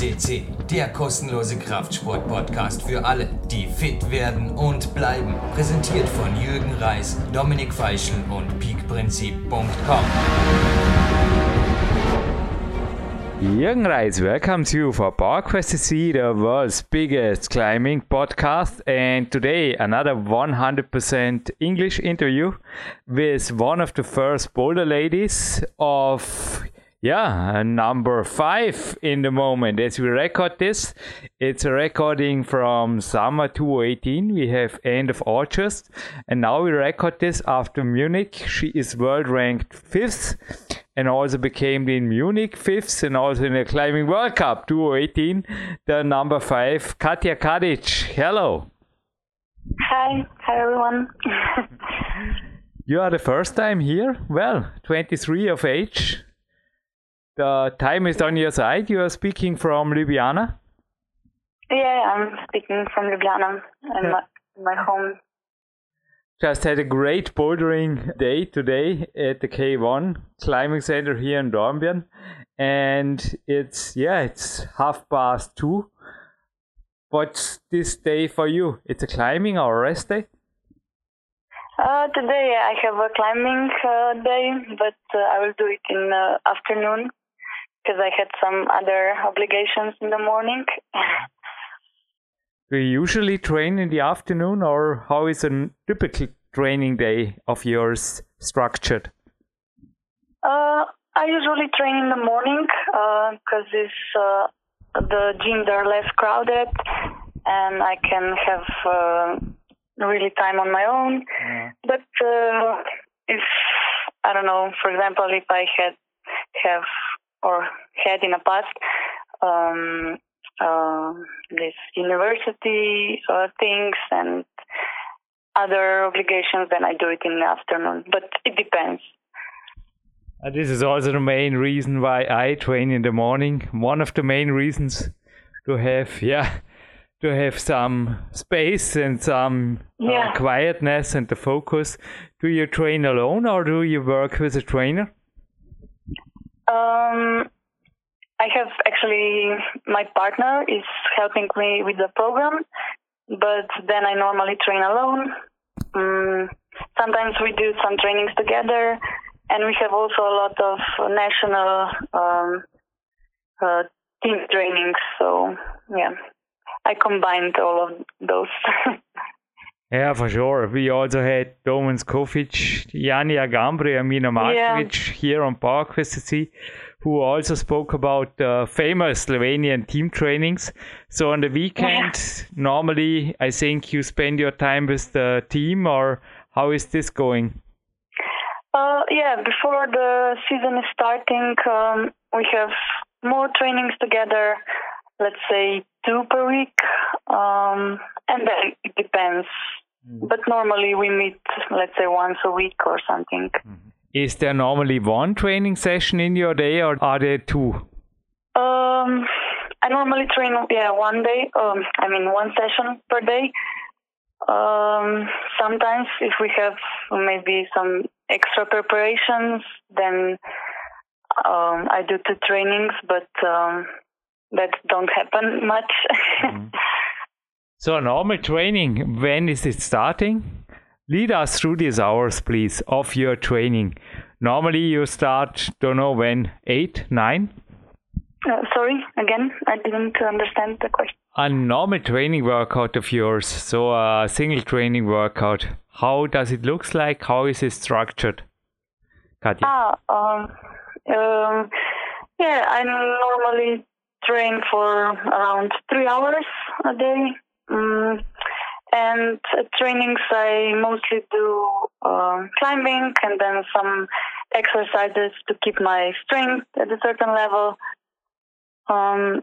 CC, der kostenlose Kraftsport-Podcast für alle, die fit werden und bleiben. Präsentiert von Jürgen Reis, Dominik Feischl und peakprinzip.com. Jürgen Reis welcomes you for PowerQuest CC, the world's biggest climbing podcast. And today, another 100% English interview with one of the first boulder ladies of yeah, number five in the moment as we record this. It's a recording from summer 2018. We have end of August, and now we record this after Munich. She is world ranked fifth, and also became in Munich fifth, and also in the climbing World Cup 2018, the number five, Katja Kadic. Hello. Hi, hi everyone. you are the first time here. Well, 23 of age the time is on your side. You are speaking from Ljubljana. Yeah, I'm speaking from Ljubljana. I'm yeah. my home. Just had a great bouldering day today at the K1 climbing center here in Dornbirn, and it's yeah, it's half past two. What's this day for you? It's a climbing or a rest day? Uh, today I have a climbing uh, day, but uh, I will do it in the afternoon because I had some other obligations in the morning. Do you usually train in the afternoon, or how is a typical training day of yours structured? Uh, I usually train in the morning because uh, it's uh, the gyms are less crowded, and I can have uh, really time on my own. Yeah. But uh, if I don't know, for example, if I had have or had in the past um, uh, this university uh, things and other obligations, then I do it in the afternoon. But it depends. And this is also the main reason why I train in the morning. One of the main reasons to have, yeah, to have some space and some uh, yeah. uh, quietness and the focus. Do you train alone or do you work with a trainer? Um, I have actually my partner is helping me with the program, but then I normally train alone. Um, sometimes we do some trainings together, and we have also a lot of national um, uh, team trainings. So yeah, I combined all of those. Yeah, for sure. We also had Domen Skofic, Janja Garnbret, and Mina Markovic yeah. here on PowerQuest who also spoke about the famous Slovenian team trainings. So on the weekend, yeah. normally I think you spend your time with the team, or how is this going? Uh, yeah, before the season is starting, um, we have more trainings together. Let's say two per week, um, and then it depends Mm-hmm. But normally we meet, let's say, once a week or something. Mm-hmm. Is there normally one training session in your day, or are there two? Um, I normally train, yeah, one day. Um, I mean, one session per day. Um, sometimes, if we have maybe some extra preparations, then um, I do two trainings, but um, that don't happen much. Mm-hmm. So a normal training, when is it starting? Lead us through these hours, please, of your training. Normally you start, don't know when, 8, 9? Uh, sorry, again, I didn't understand the question. A normal training workout of yours, so a single training workout. How does it look like? How is it structured? Katja. Ah, um, um, yeah, I normally train for around three hours a day um, and trainings, I mostly do uh, climbing and then some exercises to keep my strength at a certain level. Um,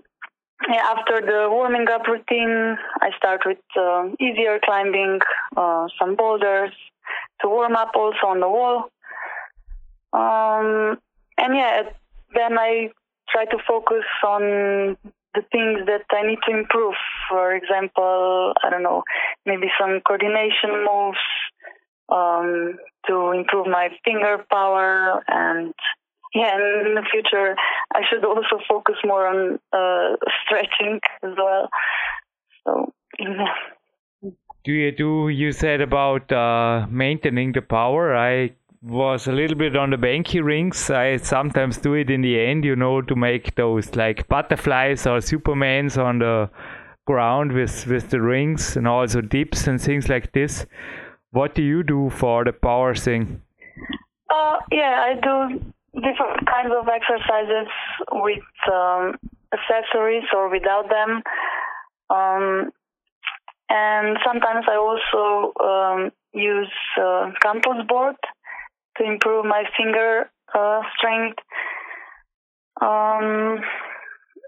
yeah, after the warming up routine, I start with uh, easier climbing, uh, some boulders to warm up also on the wall. Um, and yeah, then I try to focus on the things that I need to improve. For example, I don't know, maybe some coordination moves um, to improve my finger power and yeah, and in the future, I should also focus more on uh, stretching as well. So yeah. Do you do you said about uh, maintaining the power? I was a little bit on the banky rings. I sometimes do it in the end, you know, to make those like butterflies or supermans on the ground with with the rings and also dips and things like this. What do you do for the power thing? Uh, yeah, I do different kinds of exercises with um, accessories or without them. Um, and sometimes I also um, use uh, board to improve my finger uh, strength. Um,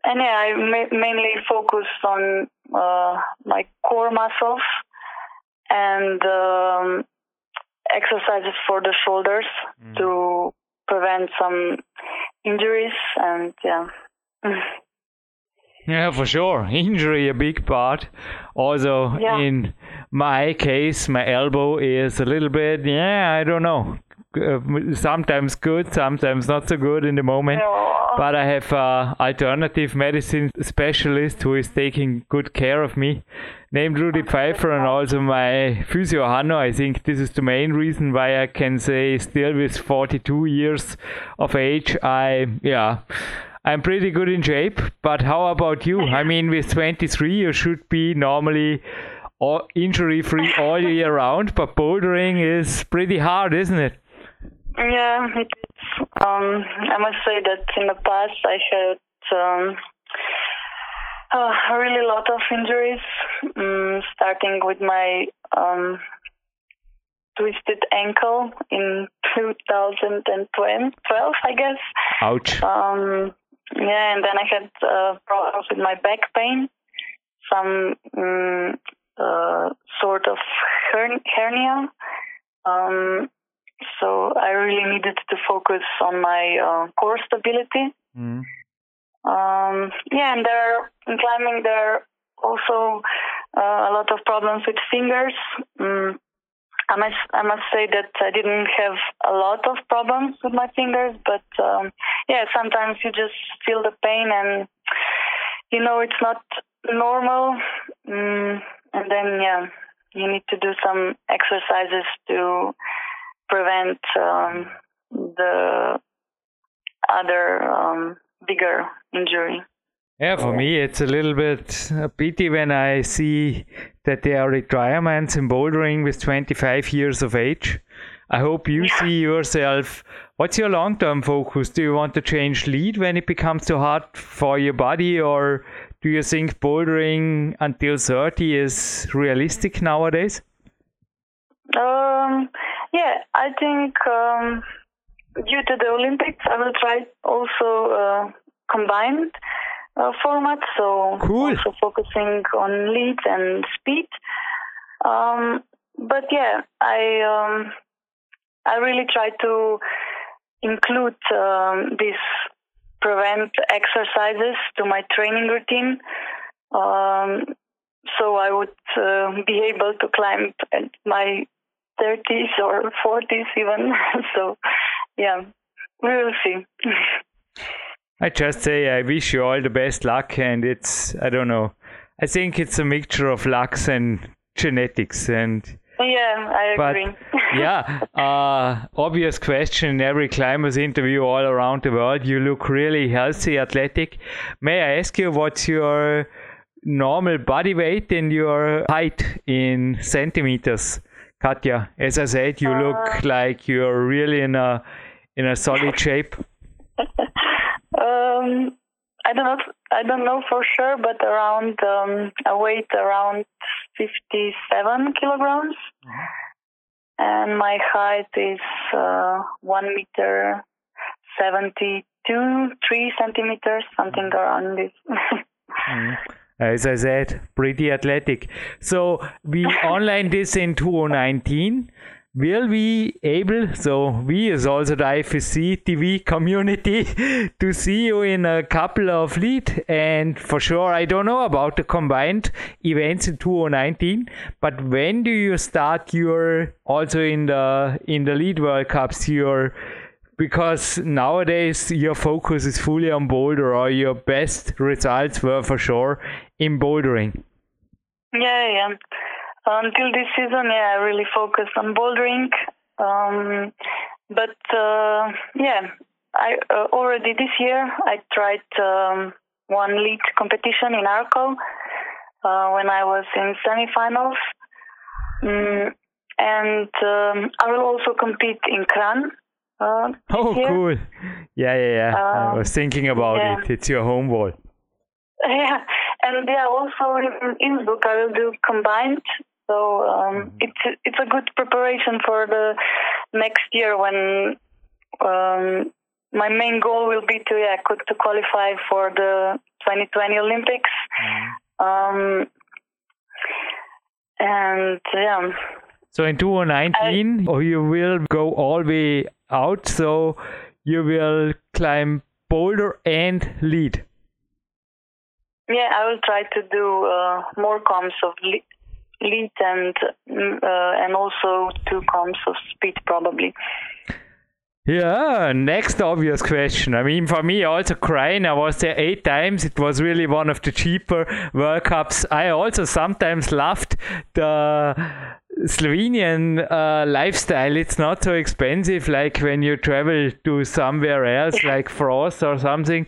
and yeah, I ma- mainly focus on uh, my core muscles and um, exercises for the shoulders mm. to prevent some injuries and yeah. Yeah, for sure. Injury a big part. Also, yeah. in my case, my elbow is a little bit, yeah, I don't know. Uh, sometimes good, sometimes not so good in the moment. But I have a alternative medicine specialist who is taking good care of me, named Rudy Pfeiffer, and also my physio Hanno. I think this is the main reason why I can say, still with 42 years of age, I yeah. I'm pretty good in shape, but how about you? I mean, with 23, you should be normally all injury free all year round, but bouldering is pretty hard, isn't it? Yeah, it is. Um, I must say that in the past I had um, a really lot of injuries, um, starting with my um, twisted ankle in 2012, I guess. Ouch. Um, yeah, and then I had uh, problems with my back pain, some um, uh, sort of hernia. Um, so I really needed to focus on my uh, core stability. Mm. Um, yeah, and there in climbing there are also uh, a lot of problems with fingers. Um, I must I must say that I didn't have a lot of problems with my fingers, but um, yeah, sometimes you just feel the pain and you know it's not normal, mm, and then yeah, you need to do some exercises to prevent um, the other um, bigger injury. Yeah, for me, it's a little bit a pity when I see that there are retirements in bouldering with 25 years of age. I hope you see yourself. What's your long term focus? Do you want to change lead when it becomes too hard for your body, or do you think bouldering until 30 is realistic nowadays? Um, yeah, I think um, due to the Olympics, I will try also uh, combined uh, format, so cool. also focusing on lead and speed. Um, but yeah, I um, I really try to include um, these prevent exercises to my training routine. Um, so I would uh, be able to climb at my 30s or 40s even. so, yeah, we will see. I just say I wish you all the best luck, and it's I don't know. I think it's a mixture of lucks and genetics, and yeah, I but, agree. yeah, uh, obvious question in every climbers interview all around the world. You look really healthy, athletic. May I ask you what's your normal body weight and your height in centimeters? Katja, as I said, you uh, look like you're really in a in a solid shape. um, I don't know. I don't know for sure, but around um, a weight around fifty-seven kilograms, mm-hmm. and my height is uh, one meter seventy-two, three centimeters, something mm-hmm. around this. mm-hmm Uh, as I said, pretty athletic. So we online this in 2019. Will we able, so we is also the IFSC TV community, to see you in a couple of lead and for sure I don't know about the combined events in 2019, but when do you start your also in the in the lead World Cups your because nowadays your focus is fully on boulder, or your best results were for sure in bouldering. Yeah, yeah. Until this season, yeah, I really focused on bouldering. Um, but uh, yeah, I uh, already this year I tried um, one lead competition in Arco uh, when I was in semifinals. Mm, and um, I will also compete in Kranj. Uh, oh, year. cool! Yeah, yeah, yeah. I Um, was thinking about yeah. it. It's your home wall. Yeah, and yeah, also in Innsbruck I will do combined. So um, it's it's a good preparation for the next year when um, my main goal will be to yeah to qualify for the 2020 Olympics. Um, and yeah, So in 2019, oh, you will go all the way out. So you will climb boulder and lead. yeah, I will try to do uh, more comps of le- lead and mm, uh, and also two comps of speed probably. Yeah, next obvious question. I mean, for me, also Kranj. I was there eight times. It was really one of the cheaper World Cups. I also sometimes loved the Slovenian uh, lifestyle. It's not so expensive like when you travel to somewhere else, like France or something.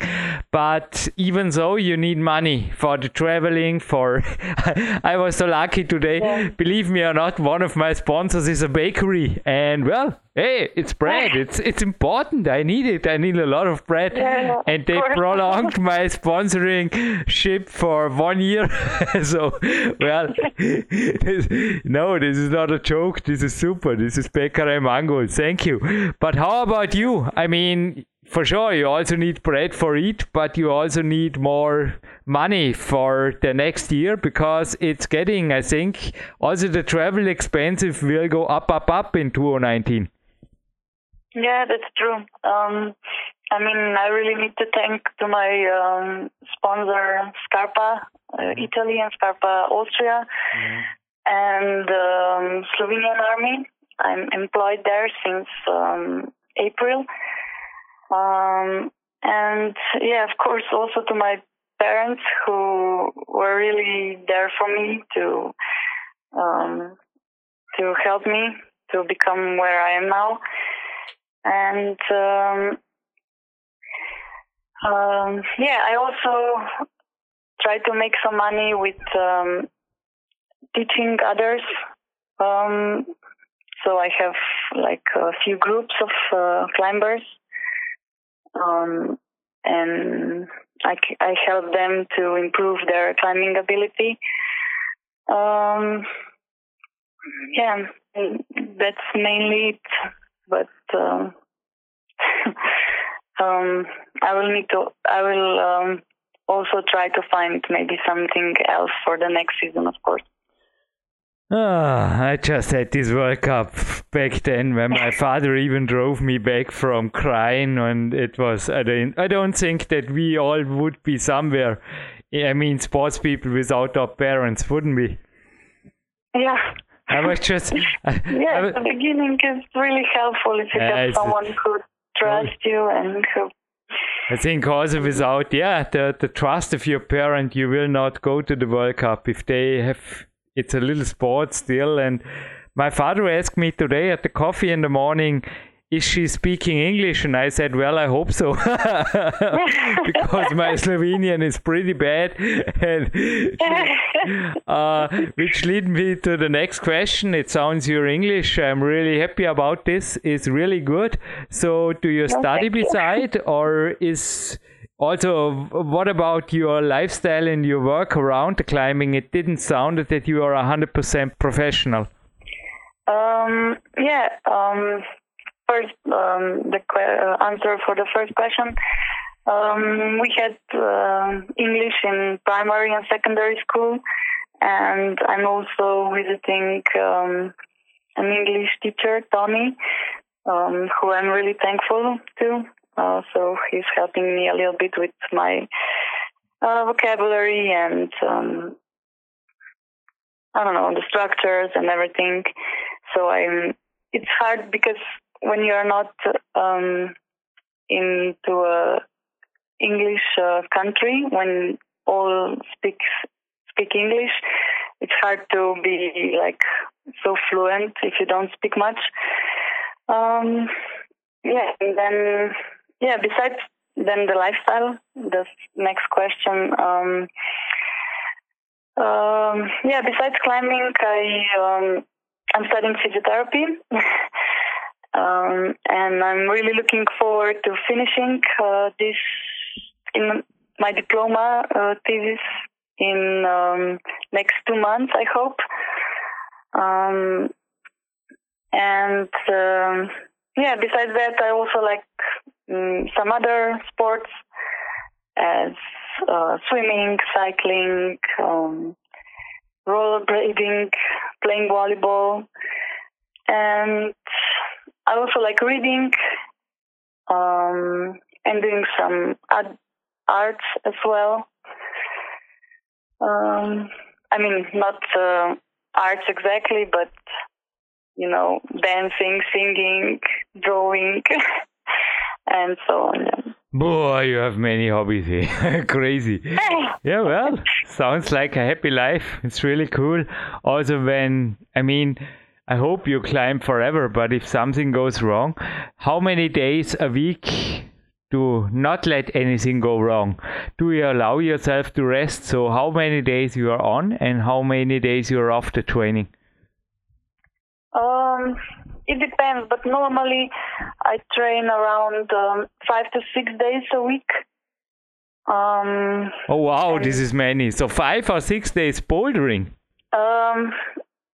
But even so, you need money for the traveling. For I was so lucky today. Believe me or not, one of my sponsors is a bakery, and well, hey, it's bread. It's it's important. I need it. I need a lot of bread. Yeah, and they prolonged my sponsoring ship for one year. so, well, no, this is not a joke. This is super. This is Pekare Mango. Thank you. But how about you? I mean, for sure, you also need bread for it, but you also need more money for the next year because it's getting, I think, also the travel expensive will go up, up, up in 2019. Yeah, that's true. Um, I mean, I really need to thank to my um, sponsor Scarpa uh, Italy and Scarpa Austria and um, Slovenian Army. I'm employed there since um, April. Um, and yeah, of course, also to my parents who were really there for me to um, to help me to become where I am now and um, um, yeah, I also try to make some money with um, teaching others. Um, so I have like a few groups of uh, climbers, um, and I help them to improve their climbing ability. Um, yeah, that's mainly it but um, um, I will need to. I will um, also try to find maybe something else for the next season, of course. Ah, I just had this World Cup back then when my father even drove me back from Kranj, and it was. I don't. I don't think that we all would be somewhere. I mean, sports people without our parents, wouldn't we? Yeah. I was just. I, Yeah, I was- the beginning is really helpful if you have someone who trusts you and who. I think also without yeah the the trust of your parent, you will not go to the World Cup if they have. It's a little sport still, and my father asked me today at the coffee in the morning. Is she speaking English? And I said, Well, I hope so. because my Slovenian is pretty bad. And uh, which lead me to the next question. It sounds your English. I'm really happy about this. It's really good. So, do you study you. beside, or is also what about your lifestyle and your work around the climbing? It didn't sound that you are hundred percent professional. Um, yeah. Um, first, um, the uh, answer for the first question. Um, we had uh, English in primary and secondary school, and I'm also visiting um, an English teacher, um, who I'm really thankful to. Uh, so he's helping me a little bit with my uh, vocabulary and um, I don't know the structures and everything. So I'm. It's hard because when you're not um, into a English uh, country when all speak speak English. It's hard to be like so fluent if you don't speak much. Um, yeah, and then yeah. Besides then the lifestyle, the next question. Um, um, yeah, besides climbing, I um, I'm studying physiotherapy, um, and I'm really looking forward to finishing uh, this in my diploma uh, thesis in um, next two months. I hope, um, and yeah. Besides that, I also like um, some other sports as uh, swimming, cycling, um, rollerblading, playing volleyball, and I also like reading um, and doing some ad- arts as well. Um, I mean, not uh, arts exactly, but you know, dancing, singing, drawing, and so on. Boy, you have many hobbies here. Crazy. Yeah, well, sounds like a happy life. It's really cool. Also, when, I mean, I hope you climb forever, but if something goes wrong, how many days a week do not let anything go wrong? Do you allow yourself to rest? So, how many days you are on and how many days you are off the training? Um, it depends, but normally I train around um, five to six days a week. Um, oh wow, this is many. So five or six days bouldering. Um,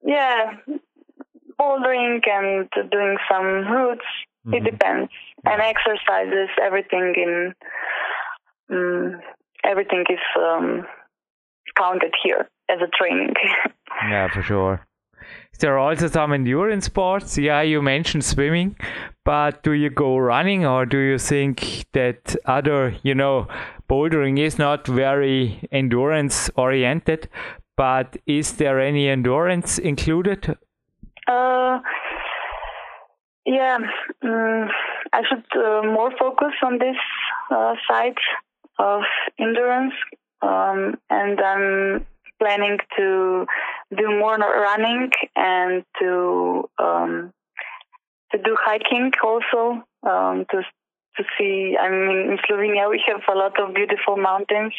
yeah, bouldering and doing some routes. Mm-hmm. It depends, and exercises. Everything in um, everything is um, counted here as a training. yeah, for sure. There are also some endurance sports. Yeah, you mentioned swimming, but do you go running or do you think that other, you know, bouldering is not very endurance oriented, but is there any endurance included? Uh, yeah, um, I should uh, more focus on this uh, side of endurance, um, and I'm planning to do more running and to um, to do hiking also um, to to see. I mean, in Slovenia we have a lot of beautiful mountains,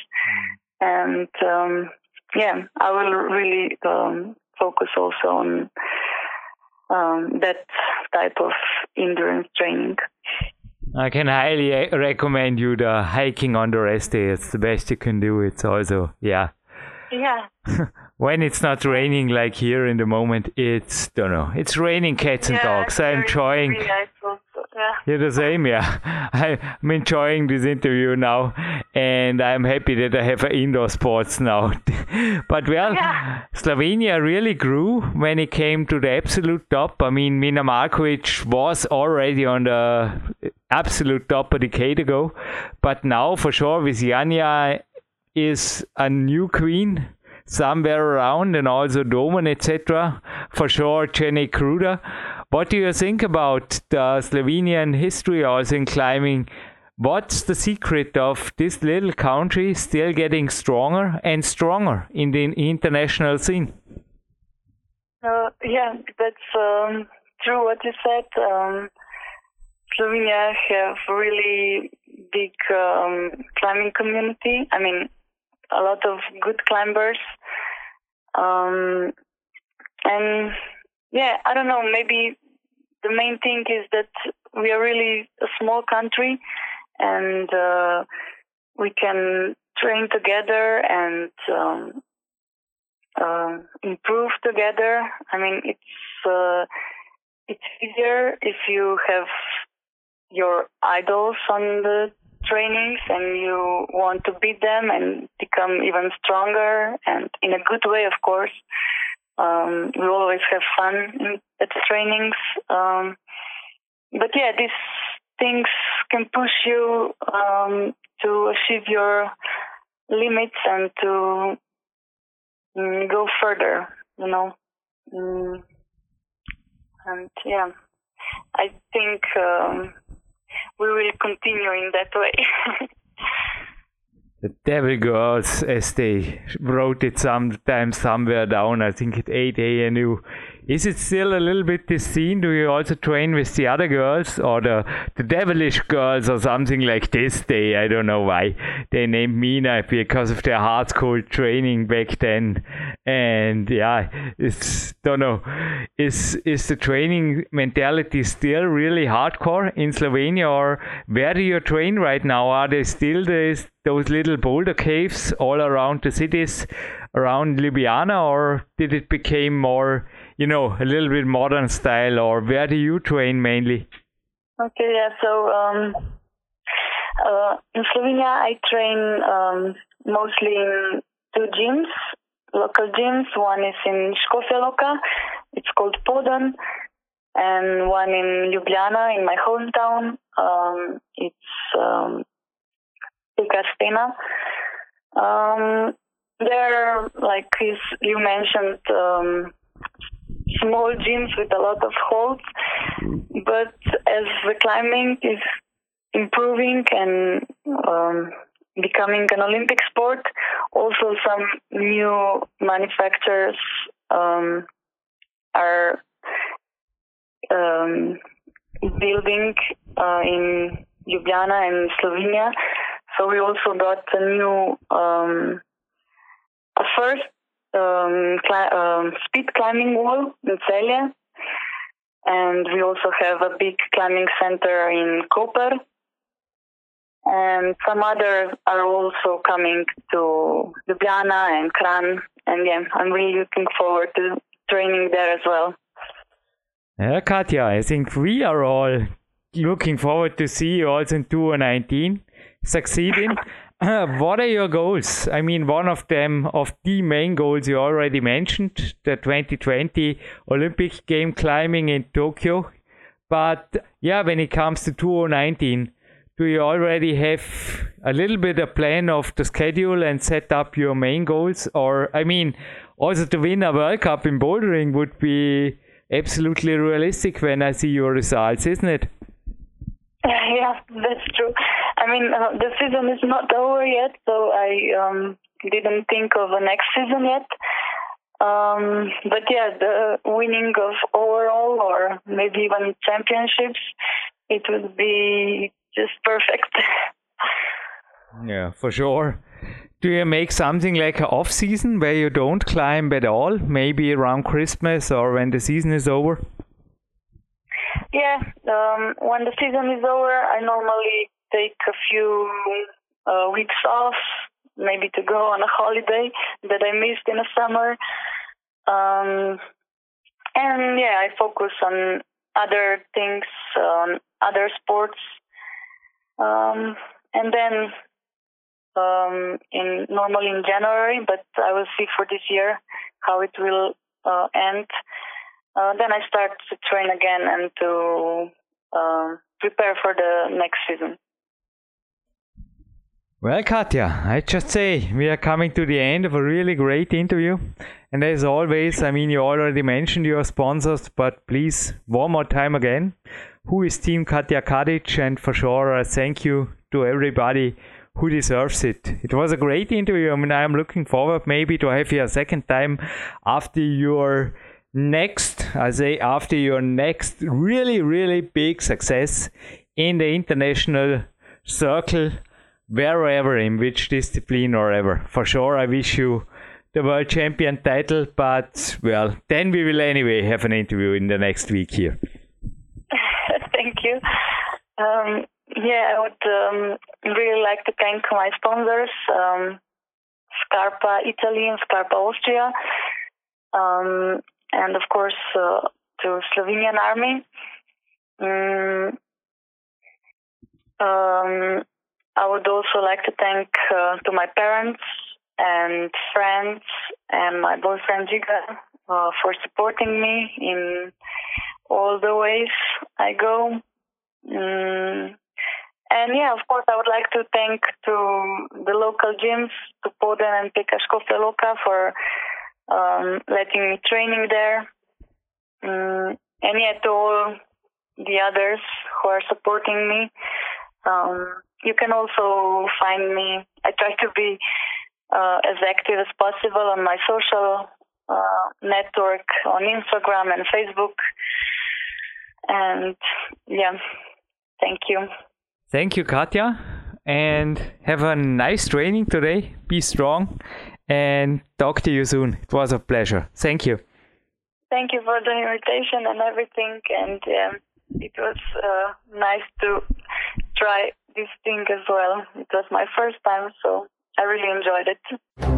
and um, yeah, I will really um, focus also on um, that type of endurance training. I can highly recommend you the hiking on the rest day. It's the best you can do. It's also yeah yeah. when it's not raining like here in the moment, it's don't know. It's raining cats and yeah, dogs. I'm enjoying. yeah. You're the same, yeah. I'm enjoying this interview now, and I'm happy that I have indoor sports now. but well, yeah. Slovenia really grew when it came to the absolute top. I mean, Mina Markovic was already on the absolute top a decade ago, but now for sure with Janja is a new queen somewhere around and also Domen, etc. For sure, Jernej Kruder. What do you think about the Slovenian history also in climbing? What's the secret of this little country still getting stronger and stronger in the international scene? Uh, yeah, that's um, true what you said. Um, Slovenia have really big um, climbing community. I mean, a lot of good climbers. Um, and yeah, I don't know, maybe the main thing is that we are really a small country and uh, we can train together and um, uh, improve together. I mean, it's uh, it's easier if you have your idols on the trainings and you want to beat them and become even stronger and in a good way, of course. Um, we always have fun in, at trainings. Um, but yeah, these things can push you um, to achieve your limits and to mm, go further, you know. Mm, and yeah, I think um, we will continue in that way. the Devil Girls, as they wrote it sometime somewhere down, I think at 8a.nu. Is it still a little bit this scene? Do you also train with the other girls or the, the devilish girls or something like this? They, I don't know why they named Mina because of their hardcore training back then. And yeah, it's, don't know, is, is the training mentality still really hardcore in Slovenia or where do you train right now? Are they still this, those little boulder caves all around the cities around Ljubljana or did it become more you know, a little bit modern style, or where do you train mainly? Okay, yeah. So um, uh, in Slovenia, I train um, mostly in two gyms, local gyms. One is in Škofja Loka, it's called Poden, and one in Ljubljana, in my hometown. Um, it's um. Um, there, like you mentioned, um, small gyms with a lot of holds. But as the climbing is improving and um, becoming an Olympic sport, also some new manufacturers um, are um, building uh, in Ljubljana and Slovenia. So we also got a new, um, a first um, cli- um, speed climbing wall in Celje. And we also have a big climbing center in Koper. And some others are also coming to Ljubljana and Kranj. And yeah, I'm really looking forward to training there as well. Yeah, Katja, I think we are all looking forward to see you also in 2019 succeeding. what are your goals? I mean, one of them, of the main goals you already mentioned, the 2020 Olympic game climbing in Tokyo. But yeah, when it comes to 2019, do you already have a little bit of plan of the schedule and set up your main goals? Or, I mean, also to win a World Cup in bouldering would be absolutely realistic when I see your results, isn't it? Yeah, that's true. I mean, uh, the season is not over yet, so I um, didn't think of a next season yet. Um, but yeah, the winning of overall or maybe even championships, it would be just perfect. yeah, for sure. Do you make something like an off season where you don't climb at all? Maybe around Christmas or when the season is over? Yeah, um, when the season is over, I normally take a few uh, weeks off, maybe to go on a holiday that I missed in the summer. Um, and yeah, I focus on other things, on other sports. Um, and then um, in normally in January, but I will see for this year how it will uh, end. Uh, then I start to train again and to uh, prepare for the next season. Well, Katja, I just say we are coming to the end of a really great interview. And as always, I mean, you already mentioned your sponsors, but please, one more time again, who is Team Katja Kadic? And for sure, thank you to everybody who deserves it. It was a great interview. I mean, I'm looking forward maybe to have you a second time after your next, I say, after your next really, really big success in the international circle, wherever, in which discipline or ever. For sure, I wish you the world champion title, but well, then we will anyway have an interview in the next week here. Thank you. Um, yeah, I would um, really like to thank my sponsors, um, Scarpa Italy and Scarpa Austria. And of course uh, to Slovenian army. Mm, um, I would also like to thank uh, to my parents and friends and my boyfriend Jiga uh, for supporting me in all the ways I go. Mm, and yeah, of course, I would like to thank to the local gyms, to Poden and Škofja Loka for um, letting me training there. Um, and yet all the others who are supporting me. Um, you can also find me. I try to be uh, as active as possible on my social uh, network on Instagram and Facebook. And yeah, thank you. Thank you, Katja. And have a nice training today. Be strong and talk to you soon. It was a pleasure. Thank you. Thank you for the invitation and everything. And yeah, it was uh, nice to try this thing as well. It was my first time, so I really enjoyed it.